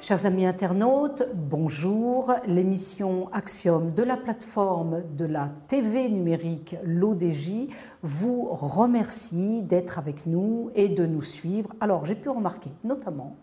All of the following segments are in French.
Chers amis internautes, bonjour. L'émission Axiom de la plateforme de la TV numérique L'ODJ vous remercie d'être avec nous et de nous suivre. Alors, j'ai pu remarquer notamment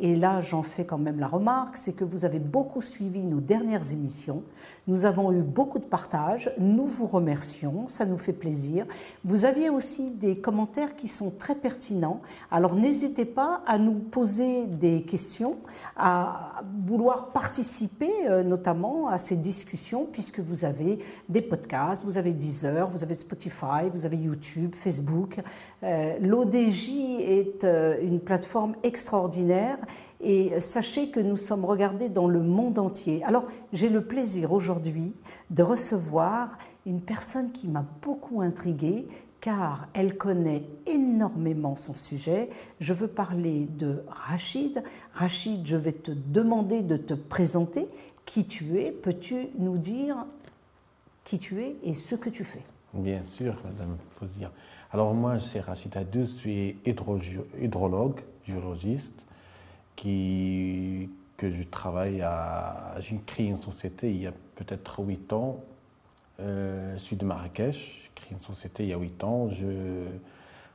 et là j'en fais quand même la remarque, c'est que vous avez beaucoup suivi nos dernières émissions. Nous avons eu beaucoup de partages. Nous vous remercions, ça nous fait plaisir. Vous aviez aussi des commentaires qui sont très pertinents. Alors n'hésitez pas à nous poser des questions, à vouloir participer euh, notamment à ces discussions, puisque vous avez des podcasts, vous avez Deezer, vous avez Spotify, vous avez YouTube, Facebook. Euh, L'ODJ est euh, une plateforme extraordinaire et sachez que nous sommes regardés dans le monde entier. Alors j'ai le plaisir aujourd'hui de recevoir une personne qui m'a beaucoup intriguée car elle connaît énormément son sujet. Je veux parler de Rachid. Rachid, je vais te demander de te présenter. Qui tu es? Peux-tu nous dire qui tu es et ce que tu fais? Bien sûr, Madame. Alors moi, c'est Rachid Adou, je suis hydrologue, géologiste qui, que je travaille à. J'ai créé une société il y a peut-être 8 ans. Euh, je suis de Marrakech. J'ai créé une société il y a 8 ans je,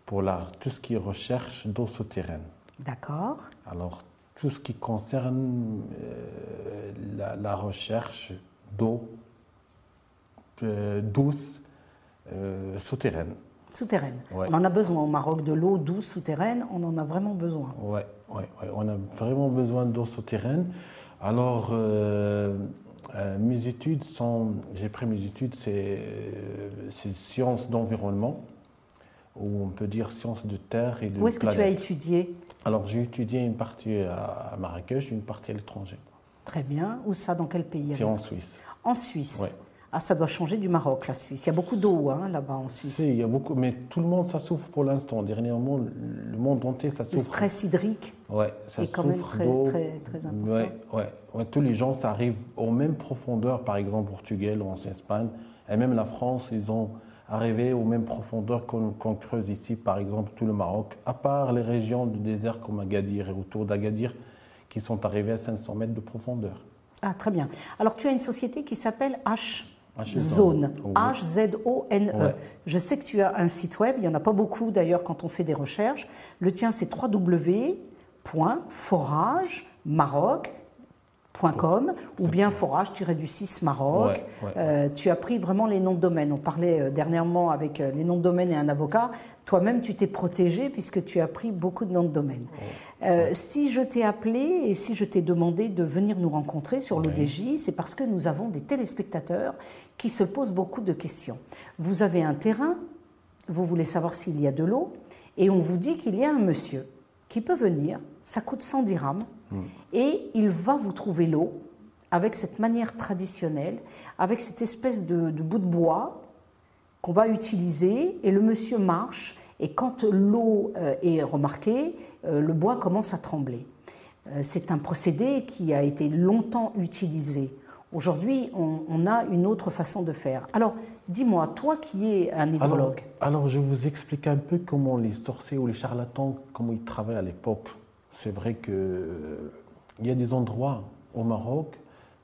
pour la, tout ce qui est recherche d'eau souterraine. D'accord. Alors, tout ce qui concerne euh, la, recherche d'eau euh, douce souterraine. Souterraine. On en a besoin au Maroc de l'eau douce souterraine, on en a vraiment besoin. Oui, ouais, ouais, on a vraiment besoin d'eau souterraine. Alors, euh, euh, mes études sont, j'ai pris mes études, c'est sciences d'environnement, ou on peut dire sciences de terre et de Où est-ce que tu as étudié? Alors, j'ai étudié une partie à Marrakech, une partie à l'étranger. Très bien. Où ça? Dans quel pays? C'est en Suisse. En Suisse Oui. Ah, ça doit changer du Maroc, la Suisse. Il y a beaucoup d'eau hein, là-bas en Suisse. Oui, il y a beaucoup, mais tout le monde, ça souffre pour l'instant. Dernièrement, le monde entier, ça souffre. Le stress hydrique ouais, ça est quand même très, très, très important. Ouais, ouais, ouais, tous les gens, ça arrive aux mêmes profondeurs, par exemple, Portugal ou en Espagne, et même la France, ils ont arrivé aux mêmes profondeurs qu'on creuse ici, par exemple, tout le Maroc, à part les régions du désert comme Agadir et autour d'Agadir, qui sont arrivées à 500 mètres de profondeur. Ah, très bien. Alors, tu as une société qui s'appelle H Zone, H-Z-O-N-E. Je sais que tu as un site web, il n'y en a pas beaucoup d'ailleurs quand on fait des recherches. Le tien, c'est www.foragemaroc.com ou bien forage-du-6 Maroc. Euh, tu as pris vraiment les noms de domaine. On parlait euh, dernièrement avec euh, les noms de domaine et un avocat. Toi-même, tu t'es protégé puisque tu as pris beaucoup de noms de domaine. Euh, si je t'ai appelé et si je t'ai demandé de venir nous rencontrer sur l'ODJ, c'est parce que nous avons des téléspectateurs qui se posent beaucoup de questions. Vous avez un terrain, vous voulez savoir s'il y a de l'eau, et on vous dit qu'il y a un monsieur qui peut venir, ça coûte 100 dirhams, hmm. et il va vous trouver l'eau avec cette manière traditionnelle, avec cette espèce de bout de bois qu'on va utiliser, et le monsieur marche et quand l'eau euh, est remarquée, euh, le bois commence à trembler. Euh, c'est un procédé qui a été longtemps utilisé. Aujourd'hui, on, a une autre façon de faire. Alors, dis-moi, toi qui es un hydrologue. Alors, je vous explique un peu comment les sorciers ou les charlatans, comment ils travaillent à l'époque. C'est vrai qu'il y a des endroits au Maroc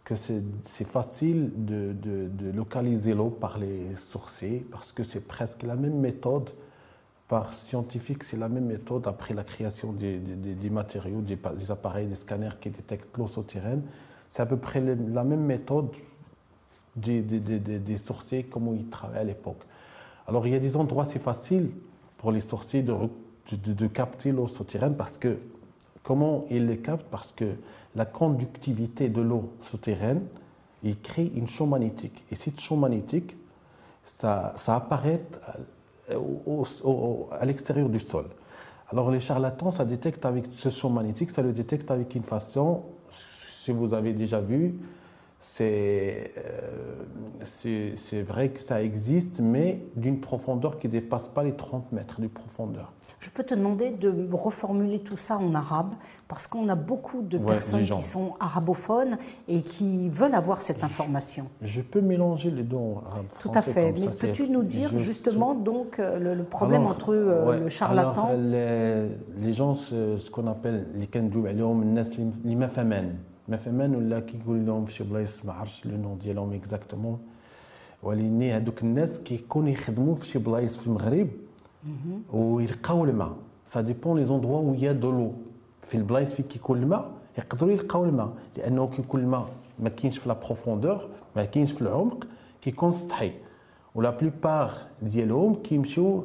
que c'est facile de, de, localiser l'eau par les sorciers parce que c'est presque la même méthode par scientifique, c'est la même méthode après la création des, matériaux, des, appareils, des scanners qui détectent l'eau souterraine. C'est à peu près la même méthode des, des, sorciers, comment ils travaillaient à l'époque. Alors il y a des endroits, c'est facile pour les sorciers de, de capter l'eau souterraine parce que, comment ils les captent Parce que la conductivité de l'eau souterraine, il crée une champ magnétique. Et cette champ magnétique, ça, ça apparaît à l'extérieur du sol. Alors les charlatans, ça détecte avec ce champ magnétique, ça le détecte avec une façon, si vous avez déjà vu, c'est euh, vrai que ça existe, mais d'une profondeur qui ne dépasse pas les 30 mètres de profondeur. Je peux te demander de reformuler tout ça en arabe, parce qu'on a beaucoup de personnes qui sont arabophones et qui veulent avoir cette information. Je, peux mélanger les deux en Tout à fait, mais peux-tu nous dire justement donc euh, le, problème entre euh, ouais, le charlatan? les, gens, ce, qu'on appelle les kendoub, les ما فهمان ولا كيقول لهم في شي بلايص ما عرفتش لو نون ديالهم اكزاكتومون ولكن هذوك الناس كيكونوا يخدموا في شي بلايص في المغرب ويلقاو الماء. سا ديبون لي زوندوا de l'eau. في البلايص فين كيكون الماء يقدروا يلقاو الماء. لأنه كيكون الماء ما كاينش في لا بروفوندور ما كاينش في العمق كيكون سطحي. ولا بلوبار ديالهم كيمشيو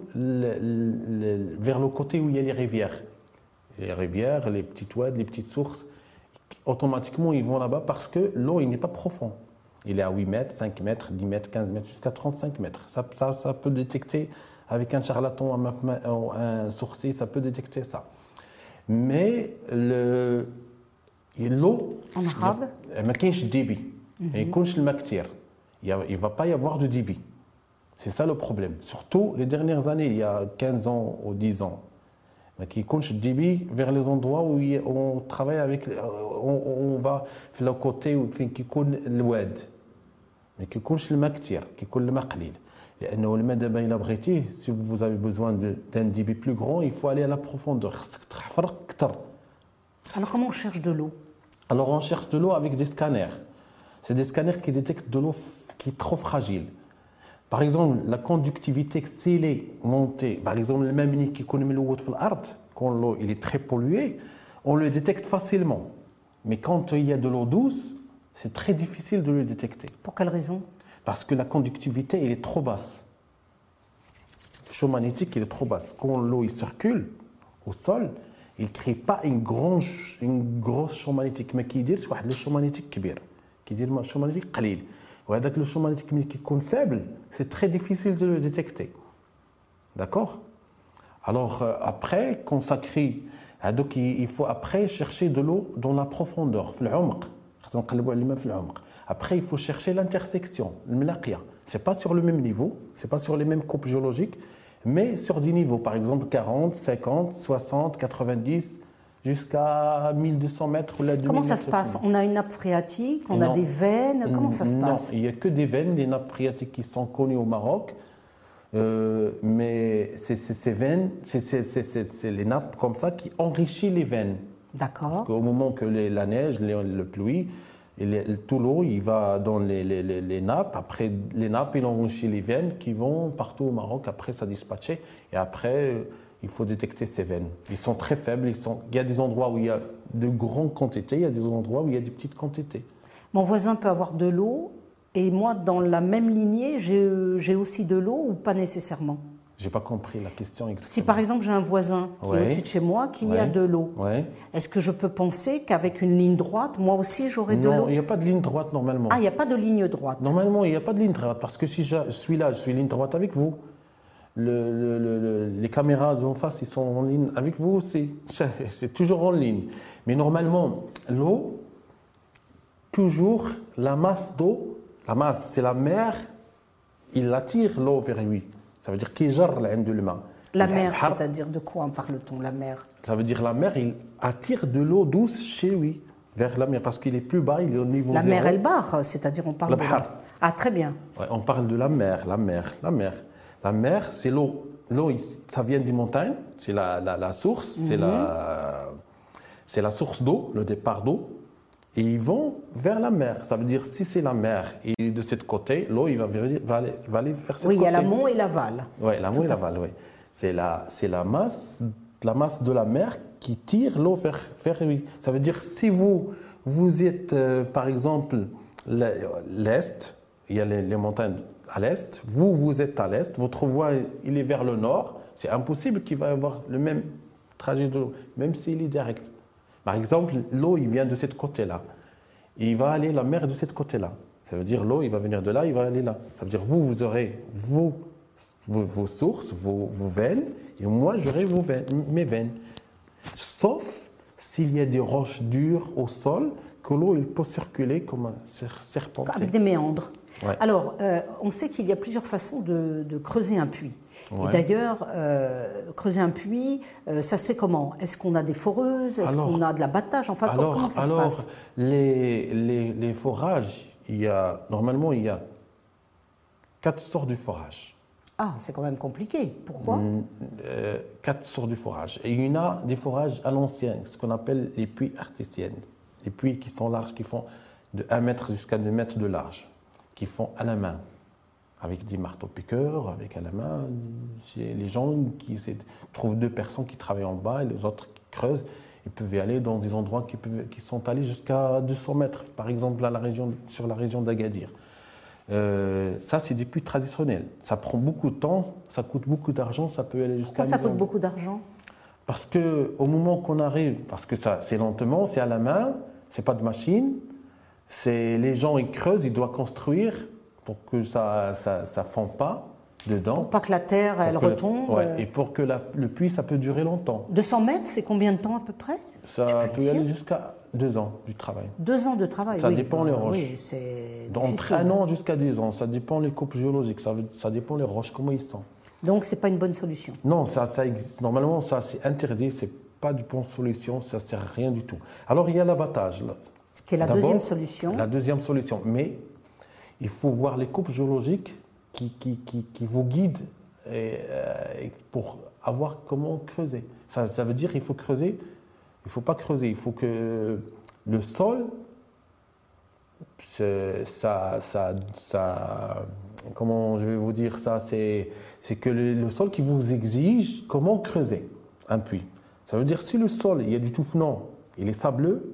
où il y a les rivières. Les rivières les petites ouades les petites sources. Automatiquement ils vont là-bas parce que l'eau il n'est pas profond il est à 8 mètres, 5 mètres, 10 mètres, 15 mètres, jusqu'à 35 mètres. Ça, ça, ça peut détecter avec un charlatan, un, sourcier, ça peut détecter ça. Mais l'eau, en arabe, il ne va pas y avoir de débit. C'est ça le problème. Surtout les dernières années, il y a 15 ans ou 10 ans. Mais qui compte débit vers les endroits où on travaille avec, on, va faire le côté où qui compte le wed, mais qui compte le maktir, qui compte le maqlil si vous avez besoin d'un débit plus grand, il faut aller à la profondeur. Alors comment on cherche de l'eau? Alors on cherche de l'eau avec des scanners. C'est des scanners qui détectent de l'eau qui est trop fragile. Par exemple, la conductivité s'il est montée, par exemple, le même unique qui connaît le water l'art, quand l'eau est très polluée, on le détecte facilement. Mais quand il y a de l'eau douce, c'est très difficile de le détecter. Pour quelle raison? Parce que la conductivité, elle est trop basse. Le champ magnétique, il est trop basse. Quand l'eau circule au sol, il ne crée pas une, grande, une grosse champ magnétique, mais qui dit le champ magnétique qui dit le champ magnétique وهذاك le champ magnétique qui est faible, c'est très difficile de le détecter. D'accord Alors euh, après, consacrer, donc il faut après chercher de l'eau dans la profondeur, في العمق. نقلبوا على الماء في العمق. Après, il faut chercher l'intersection, le melakia. Ce n'est pas sur le même niveau, ce n'est pas sur les mêmes coupes géologiques, mais sur des niveaux, par exemple 40, 50, 60, 90, jusqu'à 1200 mètres ou la Comment ça se passe? On a une nappe phréatique, on a des veines, comment ça se passe? Non, il n'y a que des veines, les nappes phréatiques qui sont connues au Maroc. Euh, mais c'est ces veines, c'est les nappes comme ça qui enrichissent les veines. D'accord. Parce qu'au moment que la neige, le pluie, et tout l'eau, il va dans les, les, les, nappes. Après, les nappes, ils enrichissent les veines qui vont partout au Maroc. Après, ça dispatche. Et après, il faut détecter ces veines. Ils sont très faibles. Ils sont... Il y a des endroits où il y a de grandes quantités. Il y a des endroits où il y a des petites quantités. Mon voisin peut avoir de l'eau. Et moi, dans la même lignée, j'ai aussi de l'eau ou pas nécessairement? J'ai pas compris la question exactement. Si par exemple j'ai un voisin qui est au-dessus de chez moi qui a de l'eau, est-ce que je peux penser qu'avec une ligne droite, moi aussi j'aurai de l'eau? Non, il n'y a pas de ligne droite normalement. Ah, il n'y a pas de ligne droite Normalement, il n'y a pas de ligne droite parce que si je suis là, je suis ligne droite avec vous. Le, les caméras en face, ils sont en ligne avec vous aussi. C'est toujours en ligne. Mais normalement, l'eau, toujours la masse d'eau, la masse, c'est la mer, il attire l'eau vers lui. Ça veut dire qu'il gère l'indulma. La mer, c'est-à-dire de quoi en parle-t-on, la mer? Ça veut dire la mer, il attire de l'eau douce chez lui, vers la mer, parce qu'il est plus bas, il est au niveau La mer, elle barre, c'est-à-dire on parle la de... Ah, très bien. on parle de la mer, la mer, la mer. La mer, c'est l'eau. L'eau, ça vient des montagnes, c'est la, la, source, c'est la, la source d'eau, le départ d'eau et ils vont vers la mer. Ça veut dire si c'est la mer et de ce côté, l'eau il va, va, aller, va aller vers ce oui, côté. Oui, il y a l'amont et l'aval. Oui, l'amont et l'aval, oui. C'est la, c'est la masse, la masse de la mer qui tire l'eau vers, vers lui. Ça veut dire si vous, vous êtes, euh, par exemple, l'est, il y a les, les montagnes à l'est, vous, vous êtes à l'est, votre voie, il est vers le nord, c'est impossible qu'il va avoir le même trajet de l'eau, même s'il est direct. Par exemple, l'eau, il vient de ce côté-là. Il va aller la mer de ce côté-là. Ça veut dire l'eau, il va venir de là, il va aller là. Ça veut dire vous, vous aurez vos, vos, sources, vos, veines, et moi, j'aurai mes veines. Sauf s'il y a des roches dures au sol, que l'eau il peut circuler comme un ser- serpent. Avec des méandres. Ouais. Alors, euh, on sait qu'il y a plusieurs façons de, de creuser un puits. Et d'ailleurs, euh, creuser un puits, euh, ça se fait comment? Est-ce qu'on a des foreuses? Est-ce qu'on a de l'abattage? Enfin, Alors, comment ça alors se passe? les, les, les forages, il y a, normalement, il y a quatre sortes de forages. Ah, c'est quand même compliqué. Pourquoi? Mm, euh, quatre sortes de forages. Et il y en a des forages à l'ancien, ce qu'on appelle les puits artisiennes. Les puits qui sont larges, qui font de 1 mètre jusqu'à 2 mètres de large, qui font à la main, avec des marteaux-piqueurs, avec à la main. Les gens qui trouvent deux personnes qui travaillent en bas et les autres qui creusent. Ils peuvent y aller dans des endroits qui, peuvent- qui sont allés jusqu'à 200 mètres, par exemple à la région, sur la région d'Agadir. Euh, ça, c'est des puits traditionnels. Ça prend beaucoup de temps, ça coûte beaucoup d'argent, ça peut aller jusqu'à. Pourquoi ça 1000 coûte beaucoup d'argent? Parce que au moment qu'on arrive, parce que ça, c'est lentement, c'est à la main, c'est pas de machine, c'est les gens ils creusent, ils doivent construire pour que ça, ça, ça fond pas dedans. Pour pas que la terre, elle Pour retombe ouais, euh, et pour que la- le puits, ça peut durer longtemps. 200 mètres, c'est combien de temps à peu près? Ça peut le aller jusqu'à deux ans du travail. Deux ans de travail. Ça oui. dépend les Euh, roches. Oui, c'est difficile. un an jusqu'à deux ans, ça dépend les coupes géologiques, ça, dépend les roches, comment ils sont. Donc, c'est pas une bonne solution. Non, ça, ça existe. Normalement, ça c'est interdit, c'est pas du bonne solution, ça sert à rien du tout. Alors il y a l'abattage. Ce qui est la deuxième solution. La deuxième solution. Mais il faut voir les coupes géologiques qui, qui, qui, qui vous guident et, euh, pour avoir comment creuser. Ça, ça veut dire qu'il faut creuser. Il ne faut pas creuser. Il faut que le sol, ça, ça, ça, comment je vais vous dire ça, c'est c'est que le, le sol qui vous exige comment creuser un puits. Ça veut dire si le sol, il y a du touffement, il est sableux,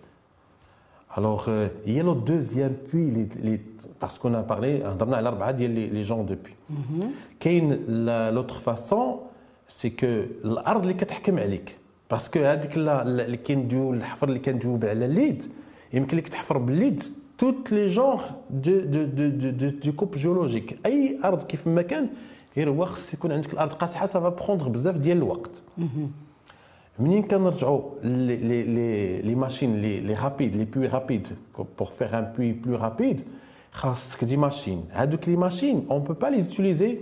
Alors, euh, il y a le deuxième puits, les, les- parce qu'on a parlé, هضرنا على أربعة ديال les, les gens depuis. كاين لا- l'autre façon, c'est que الأرض اللي كتحكم عليك. باسكو هذيك لا- لا- اللي كندويو الحفر اللي كندويو على الليد يمكن لك تحفر بالليد توت لي جونغ دو دو دو دو دو دو كوب جيولوجيك اي ارض كيف ما كان غير هو خص يكون عندك الارض قاصحه سافا بروندر بزاف ديال الوقت منين كنرجعوا لي لي لي لي ماشين لي لي رابيد لي بوي رابيد بور فير ان بوي بلو رابيد خاصك دي ماشين هادوك لي ماشين اون بو با لي utiliser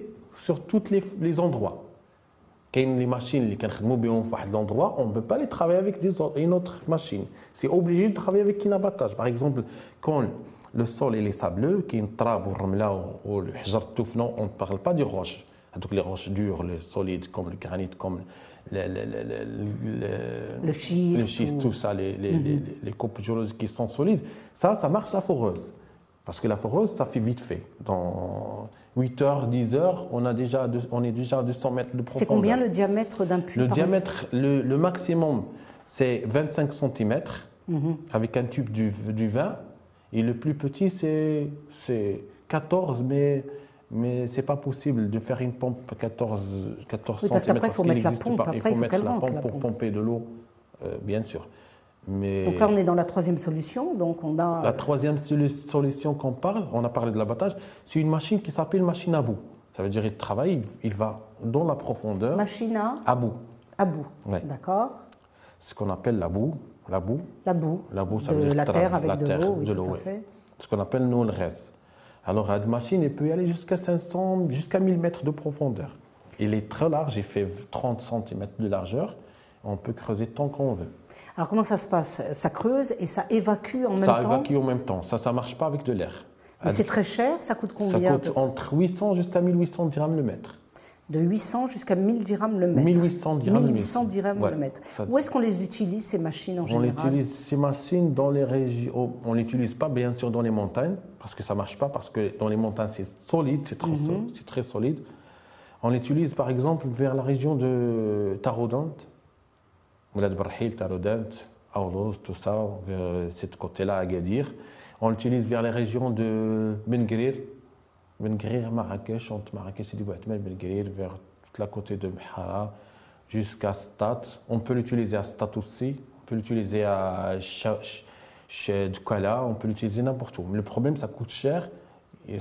sur toutes les les endroits كاين لي ماشين اللي كنخدموا بهم في واحد لوندروا اون بو با لي travailler avec des autres une autre machine c'est obligé de travailler avec un abattage par exemple quand le sol il est sableux كاين التراب والرمله والحجر التوفنو on ne parle pas des roches هذوك les roches dures les solides comme le granit comme le, le, schiste tout ça, les, les, les, les coupes géologiques qui sont solides, ça, ça marche la foreuse. Parce que la foreuse, ça fait vite fait. Dans 8 heures, 10 heures, on, a déjà, on est déjà à 200 mètres de profondeur. C'est combien le diamètre d'un puits Le diamètre, le, le maximum, c'est 25 cm Mhm. avec un tube du, du vin. Et le plus petit, c'est 14, mais, mais ce n'est pas possible de faire une pompe 14, 14 Oui, parce cm. qu'après, il faut mettre la pompe. Après, il il faut faut mettre qu'elle la rentre, pompe la pour pompe. pomper de l'eau, euh, bien sûr. Mais Donc là, on est dans la troisième solution. Donc on a la troisième solu- solution qu'on parle, on a parlé de l'abattage, c'est une machine qui s'appelle machine à bout. Ça veut dire qu'il travaille, il, il va dans la profondeur, machine à, à bout. à bout. Ouais. D'accord Ce qu'on appelle la boue. La boue, La boue. la boue ça de veut dire la terre avec la de l'eau, oui. Ce qu'on appelle nous le reste. Alors, cette machine, elle peut y aller jusqu'à 500, jusqu'à 1000 mètres de profondeur. Il est très large, il fait 30 cm de largeur. On peut creuser tant qu'on veut. Alors comment ça se passe? Ça creuse et ça évacue en même ça temps? évacue en même temps. Ça, ça marche pas avec de l'air. Mais c'est très cher, ça coûte Ça combien coûte entre 800 jusqu'à 1800 dirhams le mètre. De 800 jusqu'à 1000 dirhams le mètre. 1800 dirhams le 1800 mètre. dirhams Ouais, le mètre. ça- Où est-ce qu'on les utilise, ces machines en On général? utilise ces machines dans les régions. On l'utilise pas bien sûr dans les montagnes parce que ça marche pas parce que dans les montagnes c'est solide, c'est très solide. On l'utilise par exemple vers la région de Tarodant, Moulad Barhil, Tarodant, Aoulouz, tout ça, vers ce côté-là, Agadir. On l'utilise vers les régions de Bengrir, Bengrir, Marrakech, entre Marrakech et Dibouatmel, Bengrir, vers toute la côté de Mhara, jusqu'à Stat. On peut l'utiliser à Stat aussi, on peut l'utiliser à Dkala, on peut l'utiliser n'importe où. Mais le problème, ça coûte cher. Et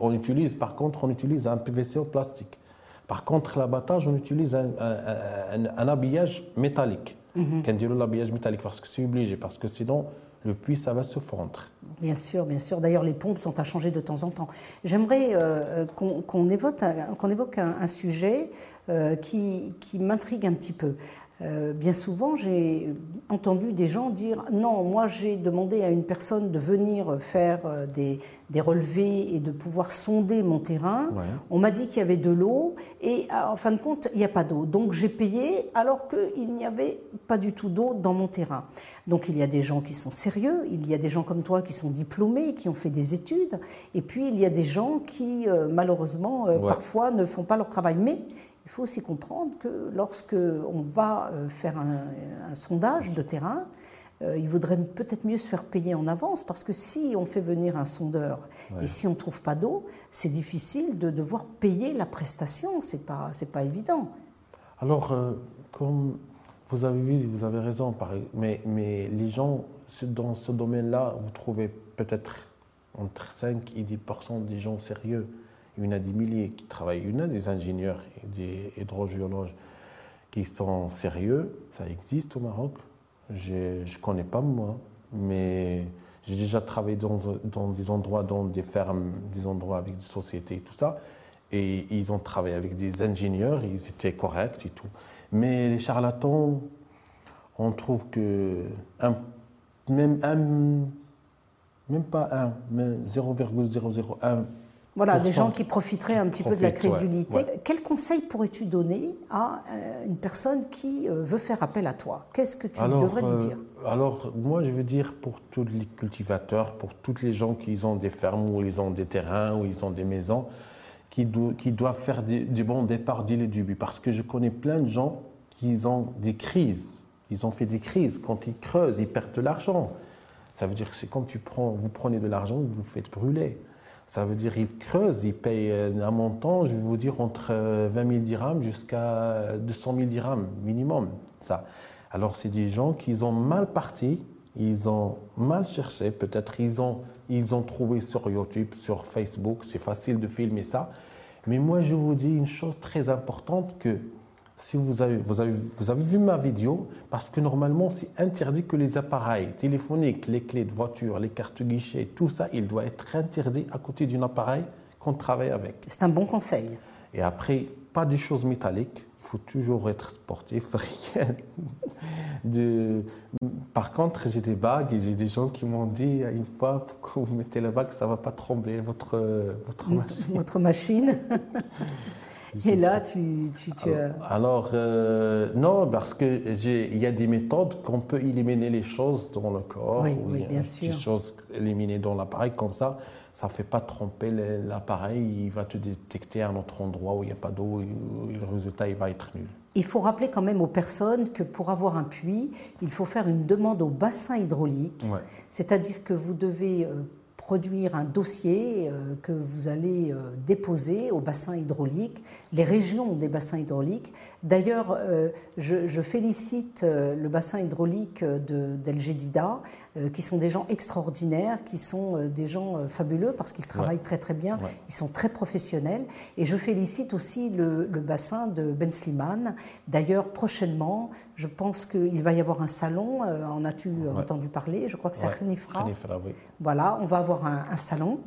on utilise, par contre, on utilise un PVC en plastique. Par contre, l'abattage, on utilise un, un, habillage métallique. Mm -hmm. l'habillage métallique, parce que c'est obligé, parce que sinon, le puits, ça va se fondre. Bien sûr, bien sûr. D'ailleurs, les pompes sont à changer de temps en temps. J'aimerais euh, qu'on évoque, qu'on évoque un, sujet euh, qui, qui m'intrigue un petit peu. Euh, bien souvent, j'ai entendu des gens dire non, moi j'ai demandé à une personne de venir faire euh, des, relevés et de pouvoir sonder mon terrain. On m'a dit qu'il y avait de l'eau et en fin de compte, il n'y a pas d'eau. Donc j'ai payé alors qu'il n'y avait pas du tout d'eau dans mon terrain. Donc il y a des gens qui sont sérieux, il y a des gens comme toi qui sont diplômés, qui ont fait des études, et puis il y a des gens qui euh, malheureusement parfois ne font pas leur travail. Mais il faut aussi comprendre que lorsque on va euh, faire un, sondage de terrain, euh, il vaudrait peut-être mieux se faire payer en avance parce que si on fait venir un sondeur et si on ne trouve pas d'eau, c'est difficile de devoir payer la prestation. C'est pas c'est pas évident. Alors, euh, comme vous avez vu, vous avez raison, mais, mais les gens dans ce domaine-là, vous trouvez peut-être entre 5 et 10% des gens sérieux. Il y en des milliers qui travaillent. Il y en a des ingénieurs des hydrogéologues qui sont sérieux. Ça existe au Maroc. Je ne connais pas moi, mais j'ai déjà travaillé dans, des endroits, dans des fermes, des endroits avec des sociétés et tout ça. Et ils ont travaillé avec des ingénieurs, ils étaient corrects et tout. Mais les charlatans, on trouve que même un, même pas un, mais 0,001 voilà, des gens qui profiteraient un petit peu de la crédulité. Quel conseil pourrais-tu donner à euh, une personne qui euh, veut faire appel à toi? Qu'est-ce que tu devrais lui euh, dire? Alors, moi, je veux dire pour tous les cultivateurs, pour toutes les gens qui ont des fermes, ou ils ont des terrains, ou ils ont des maisons, qui, qui doivent faire du, bons départs dès le début. Parce que je connais plein de gens qui ont des crises. Ils ont fait des crises. Quand ils creusent, ils perdent de l'argent. Ça veut dire que c'est quand tu prends, vous prenez de l'argent, vous vous faites brûler. Ça veut dire qu'ils creusent, ils payent un montant, je vais vous dire, entre 20 000 dirhams jusqu'à 200 000 dirhams minimum. Ça. Alors, c'est des gens qui ont mal parti, ils ont mal cherché, peut-être ils ont, ils ont trouvé sur YouTube, sur Facebook, c'est facile de filmer ça. Mais moi, je vous dis une chose très importante que si vous avez, vous, avez, vous avez vu ma vidéo, parce que normalement, c'est interdit que les appareils téléphoniques, les clés de voiture, les cartes guichet, tout ça, il doit être interdit à côté d'un appareil qu'on travaille avec. C'est un bon conseil. Et après, pas de choses métalliques. Il faut toujours être sportif, rien. De... Par contre, j'ai des bagues et j'ai des gens qui m'ont dit une fois, quand vous mettez la bague, ça ne va pas trembler votre, votre machine. Votre machine. Et là, tu. tu, alors, euh, non, parce qu'il y a des méthodes qu'on peut éliminer les choses dans le corps. Oui, oui bien sûr. Des choses éliminées dans l'appareil, comme ça, ça ne fait pas tromper l'appareil. Il va te détecter à un autre endroit où il n'y a pas d'eau et le résultat, il va être nul. Il faut rappeler quand même aux personnes que pour avoir un puits, il faut faire une demande au bassin hydraulique. C'est-à-dire que vous devez euh, produire un dossier euh, que vous allez euh, déposer au bassin hydraulique, les régions des bassins hydrauliques. D'ailleurs, euh, je, félicite le bassin hydraulique d'El Gedida, qui sont des gens extraordinaires, qui sont des gens fabuleux parce qu'ils travaillent très très bien, ils sont très professionnels. Et je félicite aussi le, bassin de Ben Slimane. D'ailleurs, prochainement, je pense qu'il va y avoir un salon, en as-tu entendu parler Je crois que c'est à Khenifra. Oui. Voilà, on va avoir un, salon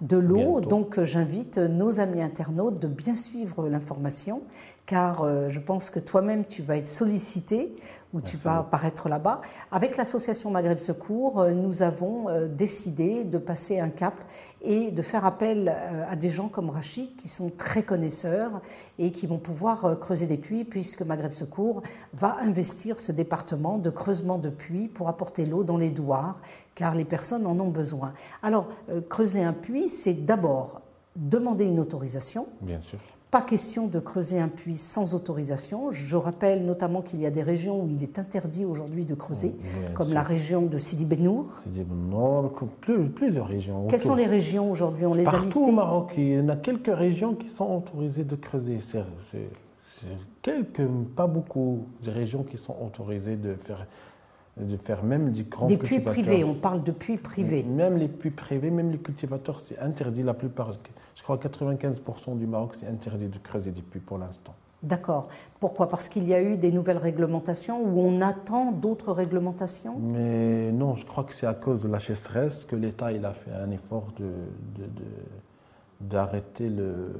de l'eau. Donc euh, j'invite nos amis internautes de bien suivre l'information, car euh, je pense que toi-même tu vas être sollicité ou tu vas apparaître là-bas. Avec l'association Maghreb Secours, euh, nous avons décidé de passer un cap et de faire appel à des gens comme Rachid qui sont très connaisseurs et qui vont pouvoir creuser des puits puisque Maghreb Secours va investir ce département de creusement de puits pour apporter l'eau dans les douars car les personnes en ont besoin. Alors, euh, creuser un puits, c'est d'abord demander une autorisation. Bien sûr. Pas question de creuser un puits sans autorisation. Je rappelle notamment qu'il y a des régions où il est interdit aujourd'hui de creuser, comme la région de Sidi Benour. Sidi Benour, plusieurs régions. Quelles sont les régions aujourd'hui On les Partout a listées au Maroc, il y en a quelques régions qui sont autorisées de creuser. C'est quelques, pas beaucoup, de régions qui sont autorisées de faire de faire même du grand Des puits privés, on parle de puits privés. Même les puits privés, même les cultivateurs, c'est interdit la plupart. Je crois 95% du Maroc, c'est interdit de creuser des puits pour l'instant. D'accord. Pourquoi? Parce qu'il y a eu des nouvelles réglementations ou on attend d'autres réglementations? Mais non, je crois que c'est à cause de la chasseresse que l'État il a fait un effort de, d'arrêter le,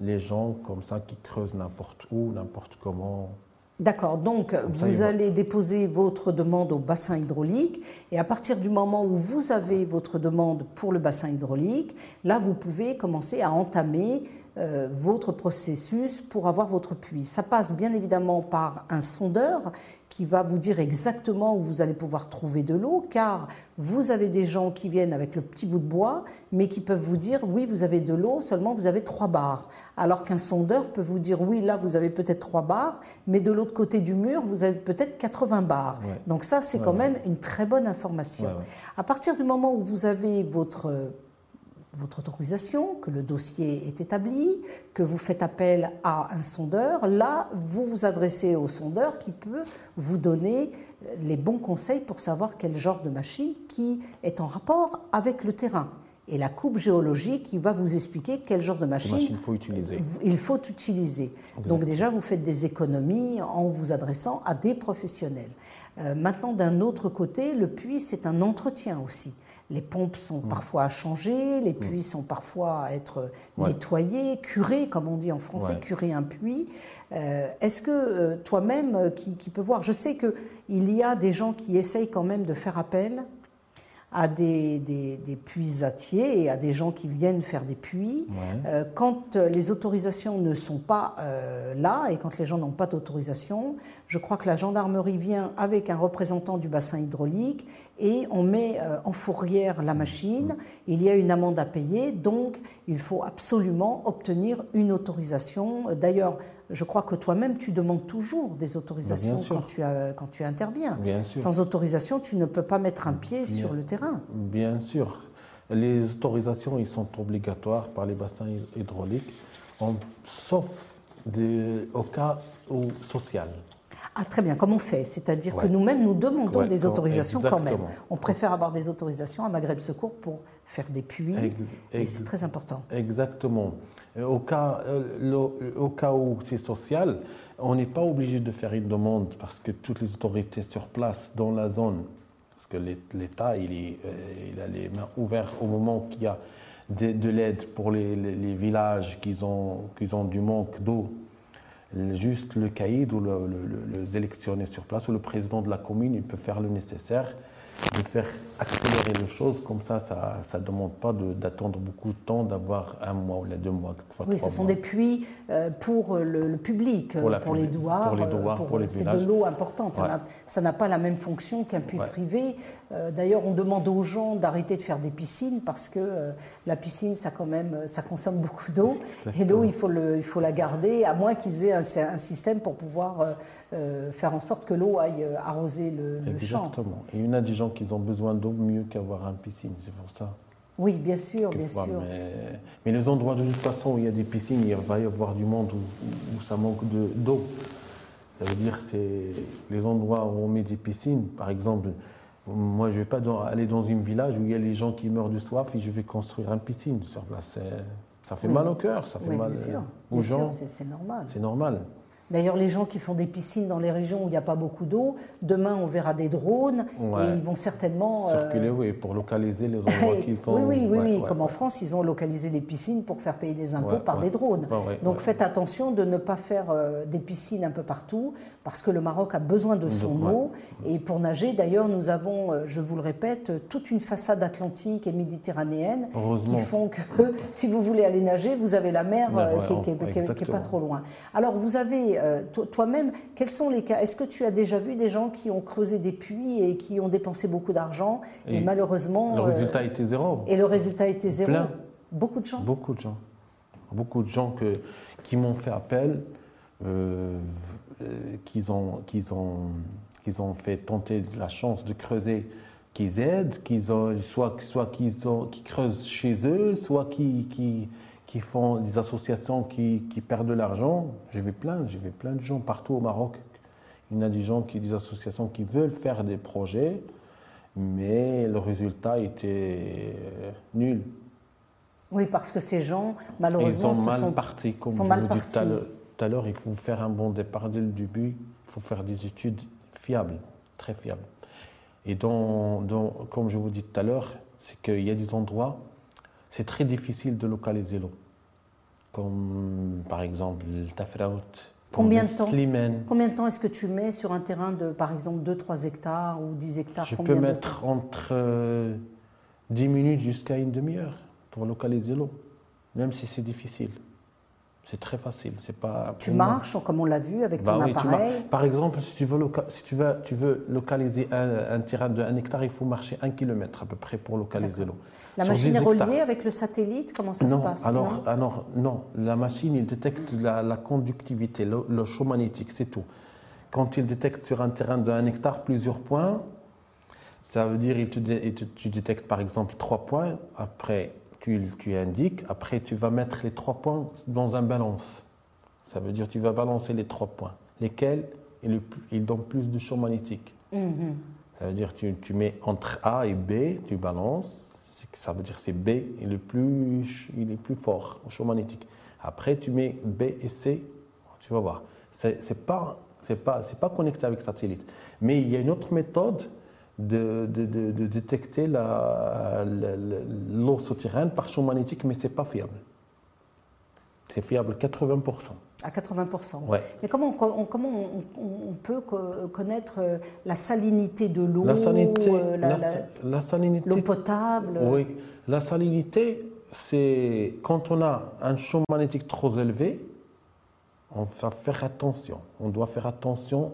les gens comme ça qui creusent n'importe où, n'importe comment. D'accord, donc vous allez déposer votre demande au bassin hydraulique et à partir du moment où vous avez votre demande pour le bassin hydraulique, là vous pouvez commencer à entamer euh, votre processus pour avoir votre puits. Ça passe bien évidemment par un sondeur qui va vous dire exactement où vous allez pouvoir trouver de l'eau, car vous avez des gens qui viennent avec le petit bout de bois, mais qui peuvent vous dire oui, vous avez de l'eau, seulement vous avez trois barres. Alors qu'un sondeur peut vous dire oui, là vous avez peut-être trois barres, mais de l'autre côté du mur, vous avez peut-être 80 barres. Donc ça, c'est quand même une très bonne information. À partir du moment où vous avez votre votre autorisation, que le dossier est établi, que vous faites appel à un sondeur, là, vous vous adressez au sondeur qui peut vous donner les bons conseils pour savoir quel genre de machine qui est en rapport avec le terrain. Et la coupe géologique qui va vous expliquer quel genre de machine, il faut utiliser. Il faut utiliser. Donc déjà, vous faites des économies en vous adressant à des professionnels. Euh, maintenant, d'un autre côté, le puits, c'est un entretien aussi. Les pompes sont mm. parfois à changer, les mm. puits sont parfois à être nettoyés, curés, comme on dit en français, curer un puits. Euh, est-ce que euh, toi-même, euh, qui, qui peut voir, je sais qu'il y a des gens qui essayent quand même de faire appel à des, des, puisatiers et à des gens qui viennent faire des puits. Euh, quand les autorisations ne sont pas euh, là et quand les gens n'ont pas d'autorisation, je crois que la gendarmerie vient avec un représentant du bassin hydraulique et on met euh, en fourrière la machine. Il y a une amende à payer, donc il faut absolument obtenir une autorisation. D'ailleurs, je crois que toi-même, tu demandes toujours des autorisations quand tu, quand tu, interviens. Sans autorisation, tu ne peux pas mettre un pied sur le terrain. Bien sûr. Les autorisations, ils sont obligatoires par les bassins hydrauliques, sauf au cas social. Ah, très bien, comme on fait C'est-à-dire que nous-mêmes, nous demandons des autorisations quand même. On préfère avoir des autorisations à Maghreb Secours pour faire des puits, et c'est très important. Exactement. Euh, au cas, euh, au cas où c'est social, on n'est pas obligé de faire une demande parce que toutes les autorités sur place dans la zone, parce que l'État, il, euh, il, a les mains ouvertes au moment qu'il y a de, l'aide pour les, villages qui ont, qui ont du manque d'eau juste le caïd ou le, le, électionné sur place ou le président de la commune, il peut faire le nécessaire de faire accélérer les choses. Comme ça, ça ne demande pas d'attendre beaucoup de temps, d'avoir un mois ou les deux mois. oui, ce sont des puits euh, pour le, public, pour, les douars. Pour les douars, pour, les C'est de l'eau importante. Ça n'a pas la même fonction qu'un puits privé. Euh, d'ailleurs, on demande aux gens d'arrêter de faire des piscines parce que euh, la piscine, ça, quand même, ça consomme beaucoup d'eau. Et l'eau, il, faut il faut la garder, à moins qu'ils aient un, un, système pour pouvoir euh, faire en sorte que l'eau aille euh, arroser le, champ. Exactement. Et il y en a des gens qui ont besoin d'eau mieux qu'avoir une piscine, c'est pour ça. Oui, bien sûr, bien sûr. Mais, les endroits de toute façon où il y a des piscines, il va y avoir du monde où, ça manque d'eau. Ça veut dire c'est les endroits où on met des piscines, par exemple. Moi, je ne vais pas aller dans un village où il y a les gens qui meurent de soif et je vais construire une piscine sur place. Ça fait mal au cœur, ça fait mal aux gens. C'est normal. C'est normal. D'ailleurs, les gens qui font des piscines dans les régions où il n'y a pas beaucoup d'eau, demain on verra des drones et ils vont certainement. Euh, Circuler, oui, pour localiser les endroits qui sont. Oui, oui, oui, comme en France, ils ont localisé les piscines pour faire payer des impôts par des drones. Donc faites attention de ne pas faire euh, des piscines un peu partout, parce que le Maroc a besoin de son eau. Et pour nager, d'ailleurs, nous avons, euh, je vous le répète, toute une façade atlantique et méditerranéenne qui font que si vous voulez aller nager, vous avez la mer qui n'est pas trop loin. Alors vous avez euh, toi-même, quels sont les cas? Est-ce que tu as déjà vu des gens qui ont creusé des puits et qui ont dépensé beaucoup d'argent et, malheureusement... Le résultat était zéro. Et le résultat était zéro? Beaucoup de gens? Beaucoup de gens. Beaucoup de gens que, qui m'ont fait appel, euh, qu'ils ont, qu'ils ont, qu'ils ont fait tenter la chance de creuser, qu'ils aident, qu'ils ont, soit, soit qu'ils ont, qu'ils creusent chez eux, soit qui, qui, font des associations qui, qui perdent de l'argent. J'ai vu plein, j'ai vu plein de gens partout au Maroc. Il y a des gens qui, des associations qui veulent faire des projets, mais le résultat était euh, nul. Oui, parce que ces gens, malheureusement, Ils sont mal sont, partis. Comme je vous dis partis. tout à l'heure- tout à l'heure, il faut faire un bon départ dès le début. Il faut faire des études fiables, très fiables. Et dans, dans- comme je vous dis tout à l'heure, c'est qu'il y a des endroits, c'est très difficile de localiser l'eau. Comme par exemple le Tafraout, Combien de temps. Combien de temps est-ce que tu mets sur un terrain de, par exemple, 2-3 hectares ou 10 hectares Je peux mettre entre euh, 10 minutes jusqu'à une demi-heure pour localiser l'eau, même si c'est difficile. C'est très facile. C'est pas. Tu marches, comme on l'a vu, avec Bah ton oui, appareil. Par exemple, si tu veux, loca- si tu veux, tu veux localiser un, un terrain de 1 hectare, il faut marcher 1 kilomètre à peu près pour localiser l'eau. La Sur machine 10 est reliée avec le satellite Comment ça non, se passe alors, non? alors, non, la machine, il détecte la, la conductivité, le, le champ magnétique, c'est tout. Quand il détecte sur un terrain de 1 hectare plusieurs points, ça veut dire il te dé- il te- tu détectes par exemple trois points, après tu, tu indiques, après tu vas mettre les trois points dans un balance. Ça veut dire tu vas balancer les trois points, lesquels ils, le plus- ils donnent plus de champ magnétique. Mhm. Ça veut dire tu, tu mets entre A et B, tu balances. Ça veut dire c'est B il est plus il est plus fort au champ magnétique. Après tu mets B et C, tu vas voir. C'est pas c'est pas c'est pas connecté avec satellite. Mais il y a une autre méthode de, de, de- de détecter l'eau souterraine par champ magnétique, mais c'est pas fiable. C'est fiable 80%. À 80%. Ouais. Mais comment, on, comment on, peut co- connaître euh, la salinité de l'eau, La salinité, euh, la- la, la- la salinité l'eau potable? Oui, la salinité, c'est quand on a un champ magnétique trop élevé, on va faire attention. On doit faire attention,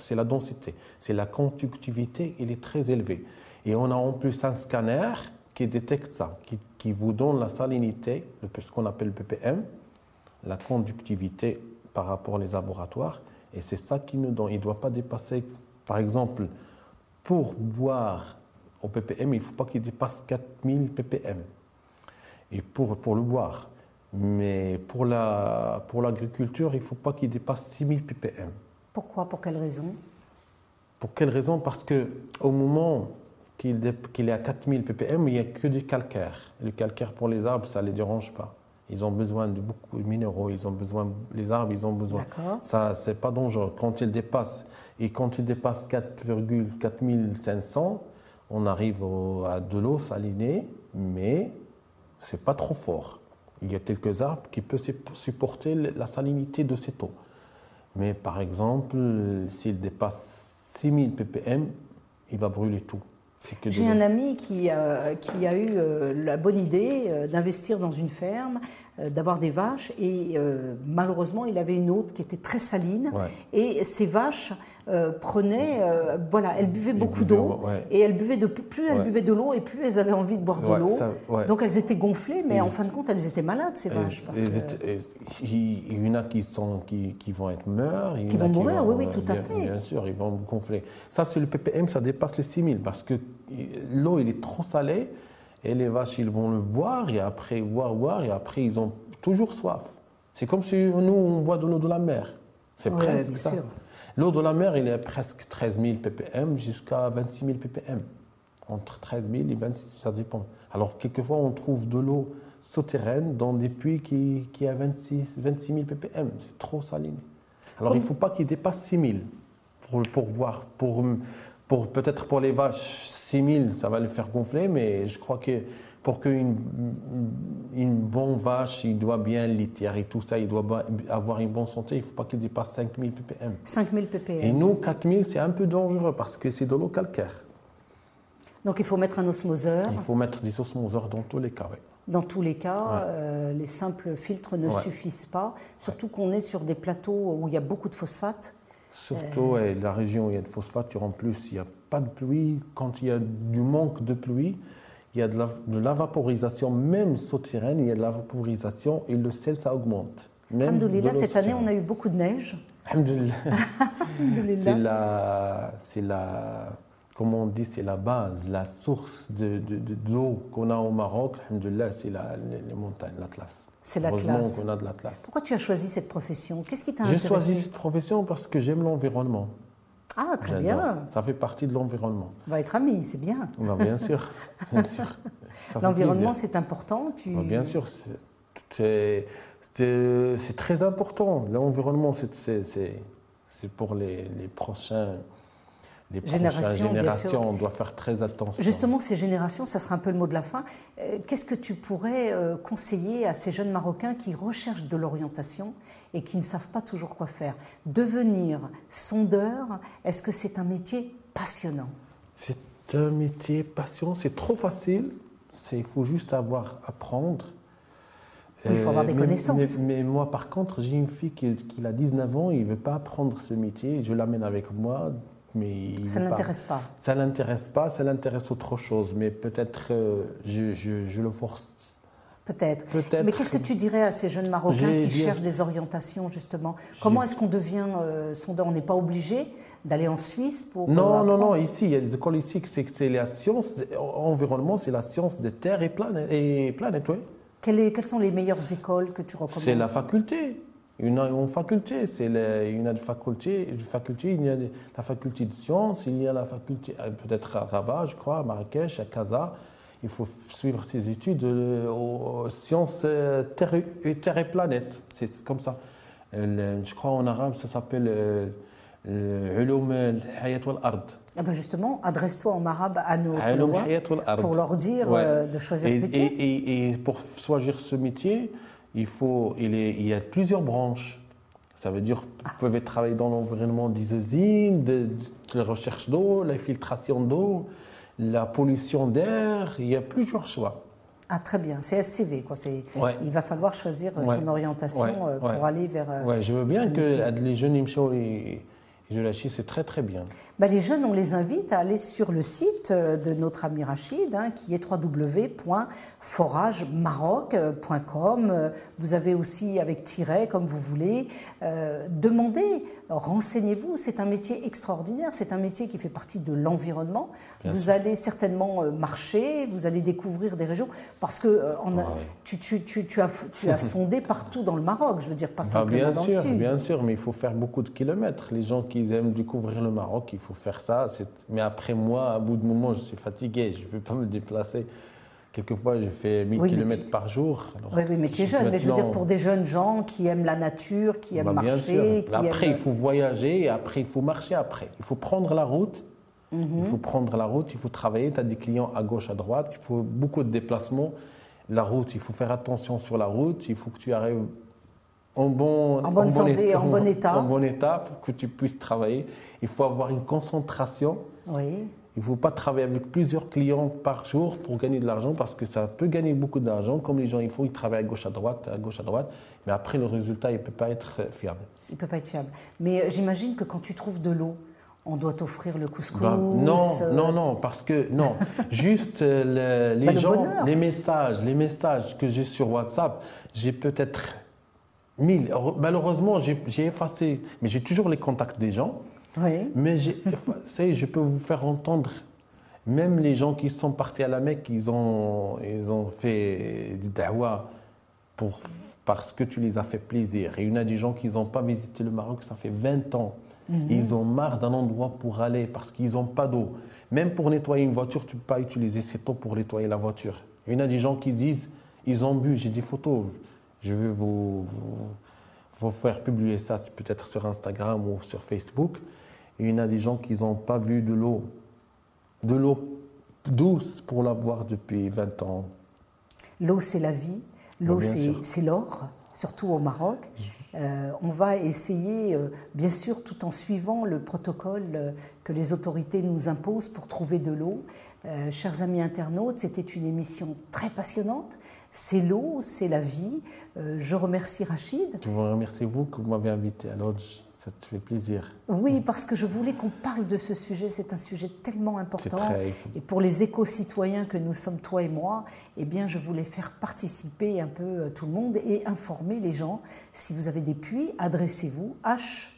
c'est la densité, c'est la conductivité, elle est très élevée. Et on a en plus un scanner qui détecte ça, qui, vous donne la salinité, ce qu'on appelle le ppm, la conductivité par rapport aux laboratoires. Et c'est ça qui nous donne. Il ne doit pas dépasser, par exemple, pour boire au ppm, il ne faut pas qu'il dépasse 4000 ppm. Et pour, le boire. Mais pour l'agriculture, il ne faut pas qu'il dépasse 6000 ppm. Pourquoi Pour quelle raison? Pour quelle raison? Parce que au moment qu'il est à 4000 ppm, il n'y a que du calcaire. Le calcaire pour les arbres, ça ne les dérange pas. Ils ont besoin de beaucoup de minéraux, ils ont besoin, les arbres, ils ont besoin. D'accord. Ça, c'est pas dangereux. Quand il dépasse, et quand il dépasse 4,4500, on arrive au- à de l'eau salinée, mais c'est pas trop fort. Il y a quelques arbres qui peuvent sup- supporter la salinité de cette eau. Mais par exemple, s'il dépasse 6000 ppm, il va brûler tout. J'ai un ami qui, euh, qui a eu euh, la bonne idée euh, d'investir dans une ferme, d'avoir des vaches, et malheureusement, il avait une autre qui était très saline, Ouais. et ces vaches euh, prenaient, euh, voilà, elles buvaient Ils beaucoup d'eau, ouais. et elles buvaient de plus elles Ouais. buvaient de l'eau, et plus elles avaient envie de boire de Ouais, l'eau. Donc elles étaient gonflées, mais Et- en fin de compte, elles étaient malades ces vaches. parce que- Il y en a qui, sont, qui, qui vont être y Qui vont mourir, oui, oui, tout à fait. Bien sûr, ils vont gonfler. Ça, c'est le ppm, ça dépasse les 6000 parce que l'eau, il est trop salée et les vaches, ils vont le boire et après, boire, boire et après, ils ont toujours soif. C'est comme si nous, on boit de l'eau de la mer. C'est presque ça. sûr. L'eau de la mer, il est presque 13 000 ppm jusqu'à 26 000 ppm. Entre 13 000 et 26 ça dépend. Alors, quelquefois, on trouve de l'eau souterraine dans des puits qui, qui a 26, 26 000 ppm. C'est trop saliné. Alors, il ne faut pas qu'il dépasse 6 000 pour, pour boire. Pour, pour, Peut-être pour les vaches, 6 000, ça va les faire gonfler, mais je crois que pour qu'une une bonne vache, il doit bien litière et tout ça, il doit avoir une bonne santé, il ne faut pas qu'il dépasse 5 000 ppm. 5000 Et ppm. nous, 4000, c'est un peu dangereux parce que c'est de l'eau calcaire. Donc il faut mettre un osmoseur. Il faut mettre des osmoseurs dans tous les cas. oui. Dans tous les cas, Ouais. euh, les simples filtres ne Ouais. suffisent pas, surtout qu'on est sur des plateaux où il y a beaucoup de phosphate. Surtout ouais, la région où il y a de phosphate, et en plus, il n'y a pas de pluie. Quand il y a du manque de pluie, il y a de la, de la vaporisation, même souterraine, il y a de la vaporisation et le sel, ça augmente. Même cette année, on a eu beaucoup de neige. C'est la, c'est la, comment on dit, c'est la base, la source de, de, qu'on a au Maroc. Alhamdoulilah, c'est la, les, les montagnes, l'Atlas. C'est la Heureusement classe. qu'on a de l'Atlas. Pourquoi tu as choisi cette profession? Qu'est-ce qui t'a J'ai intéressé? choisi cette profession parce que j'aime l'environnement. Ah, très bien. Ça fait partie de l'environnement. On va être amis, c'est bien. Bien sûr, bien L'environnement, c'est important. Tu... Bah, bien sûr, c'est- très important. L'environnement, c'est- pour les, les prochains. Les Générations, on doit faire très attention. Justement, ces générations, ça sera un peu le mot de la fin. Euh, Qu'est-ce que tu pourrais euh, conseiller à ces jeunes Marocains qui recherchent de l'orientation et qui ne savent pas toujours quoi faire? Devenir sondeur, est-ce que c'est un métier passionnant? C'est un métier passion, c'est trop facile. Il faut juste avoir apprendre. Il faut avoir des mais- connaissances. Mais, mais moi, par contre, j'ai une fille qui, qui a 19 ans, il ne veut pas apprendre ce métier. Je l'amène avec moi, mais Ça l'intéresse pas. Ça l'intéresse pas, ça l'intéresse autre chose. Mais peut-être euh, je, je, je le force. Peut-être. Peut-être. Mais qu'est-ce que tu dirais à ces jeunes Marocains qui cherchent des orientations, justement? Comment est-ce qu'on devient euh, sondeur? On n'est pas obligé d'aller en Suisse pour. euh, Non, non, apprendre non, ici, il y a des écoles ici, c'est la science, environnement, c'est la science des terres et planètes, et planètes oui. Est- quelles sont les meilleures écoles que tu recommandes? C'est la faculté. Une, une faculté, c'est une des facultés, une faculté, il y a la faculté de sciences, il y a la faculté, euh, peut-être à Rabat, je crois, à Marrakech, à Casa. Il faut suivre ses études euh, aux, sciences euh, terre, et, terre et planète. C'est comme ça. Le- je crois en arabe, ça s'appelle le Ulum al-Hayat wal-Ard. Ah ben justement, adresse-toi en arabe à nos pour leur dire Ouais. de choisir Et, ce métier. et- et- et pour choisir ce métier, il, faut, il, est- il y a plusieurs branches. Ça veut dire que vous pouvez travailler dans l'environnement des usines, de, de la recherche d'eau, la filtration d'eau, la pollution d'air. Il y a plusieurs choix. Ah très bien, c'est SCV quoi. Ouais. il va falloir choisir euh, Ouais. son orientation Ouais, euh, pour aller vers. euh, je veux bien que les jeunes Imchao et, la Chine, c'est très très bien. Bah, les jeunes, on les invite à aller sur le site euh, de notre ami Rachid, hein, qui est www.foragemaroc.com. Euh, Vous avez aussi avec tiret, comme vous voulez. Euh, demandez, renseignez-vous. C'est un métier extraordinaire. C'est un métier qui fait partie de l'environnement. Vous allez certainement marcher, vous allez découvrir des régions, parce que euh, on a- Ouais. tu, tu- tu- tu as, tu as sondé partout dans le Maroc. Je veux dire, pas Bah, simplement bien dans sûr, le sud. bien sûr, mais il faut faire beaucoup de kilomètres. Les gens qui aiment découvrir le Maroc, il faut faire ça. Mais après moi, à bout de moment, je suis fatigué, je ne peux pas me déplacer. Quelquefois, je fais 1000 Oui, tu- par jour. Alors, Oui, oui, mais tu es je- jeune. Mais je veux dire, pour des jeunes gens qui aiment la nature, qui aiment Bah, marcher, qui Après, aiment... il faut voyager et après, il faut marcher après. Il faut prendre la route. Mhm. Il faut prendre la route, il faut travailler. Tu as des clients à gauche, à droite. Il faut beaucoup de déplacements. La route, il faut faire attention sur la route. Il faut que tu arrives en bon, En bonne bon santé, état- en bon état. En bon état pour que tu puisses travailler. Il faut avoir une concentration. Oui. Il ne faut pas travailler avec plusieurs clients par jour pour gagner de l'argent parce que ça peut gagner beaucoup d'argent. Comme les gens, il faut, ils travaillent à gauche, à droite, à gauche, à droite. Mais après, le résultat, il ne peut pas être euh, fiable. Il peut pas être fiable. Mais euh, j'imagine que quand tu trouves de l'eau, on doit t'offrir le couscous. Ben, non, euh, non, non, parce que non, juste euh, le- les le gens, les messages, les messages que j'ai sur WhatsApp, j'ai peut-être mille. Heure- Malheureusement, j'ai effacé, mais j'ai toujours les contacts des gens. Oui. Mais j'ai effacé, je peux vous faire entendre. Même les gens qui sont partis à la Mecque, ils ont, ils ont fait des da'wah pour, parce que tu les as fait plaisir. Et il y en a des gens qui n'ont pas visité le Maroc, ça fait 20 ans. Ils ont marre d'un endroit pour aller parce qu'ils n'ont pas d'eau. Même pour nettoyer une voiture, tu ne peux pas utiliser cette eau pour nettoyer la voiture. Il y en a des gens qui disent, ils ont bu, j'ai des photos, je vais vous, vous, vous faire publier ça peut-être sur Instagram ou sur Facebook. Il y en a des gens qui n'ont pas vu de l'eau, de l'eau douce pour la boire depuis 20 ans. L'eau, c'est la vie. L'eau, c'est l'or, surtout au Maroc. Euh, on va essayer, euh, bien sûr, tout en suivant le protocole euh, que les autorités nous imposent pour trouver de l'eau. Chers amis internautes, c'était une émission très passionnante. C'est l'eau, c'est la vie. Euh, je remercie Rachid. Je vous remercie, vous, que vous m'avez invité à Lodge. Ça te fait plaisir. Oui, parce que je voulais qu'on parle de ce sujet. C'est un sujet tellement important. très- Et pour les éco-citoyens que nous sommes, toi et moi, eh bien, je voulais faire participer un peu euh, tout le monde et informer les gens. Si vous avez des puits, adressez-vous. H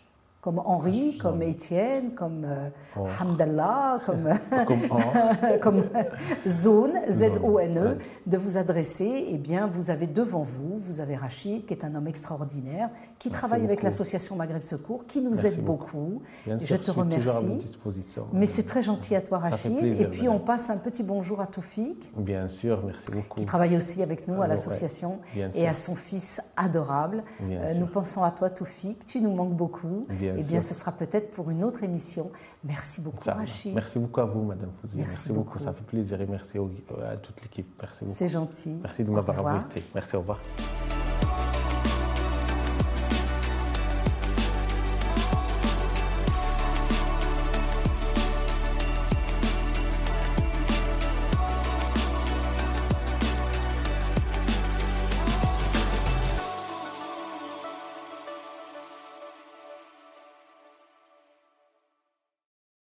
comme Henri, comme Étienne, comme euh, Oh. Hamdallah, comme, Comme oh, comme Zone, Z-O-N-E. E, de vous adresser. Eh bien, vous avez devant vous, vous avez Rachid, qui est un homme extraordinaire, qui Merci travaille avec l'association Maghreb Secours, qui nous Merci aide beaucoup. bien Je sûr, te remercie. Mais c'est très gentil à toi, Rachid. plaisir, et puis, on passe un petit bonjour à Toufik, Bien sûr, merci beaucoup. qui travaille aussi avec nous à Ah, l'association, et sûr. à son fils adorable. Bien Euh, sûr. nous pensons à toi, Toufik. Tu nous manques beaucoup. Bien et bien, ce sera peut-être pour une autre émission. Merci beaucoup. Rachid. Merci beaucoup à vous, Madame Fouzi. Merci beaucoup. beaucoup. ça fait plaisir et merci au- à toute l'équipe. Merci beaucoup. C'est gentil. Merci de m'avoir invité. Merci, au revoir.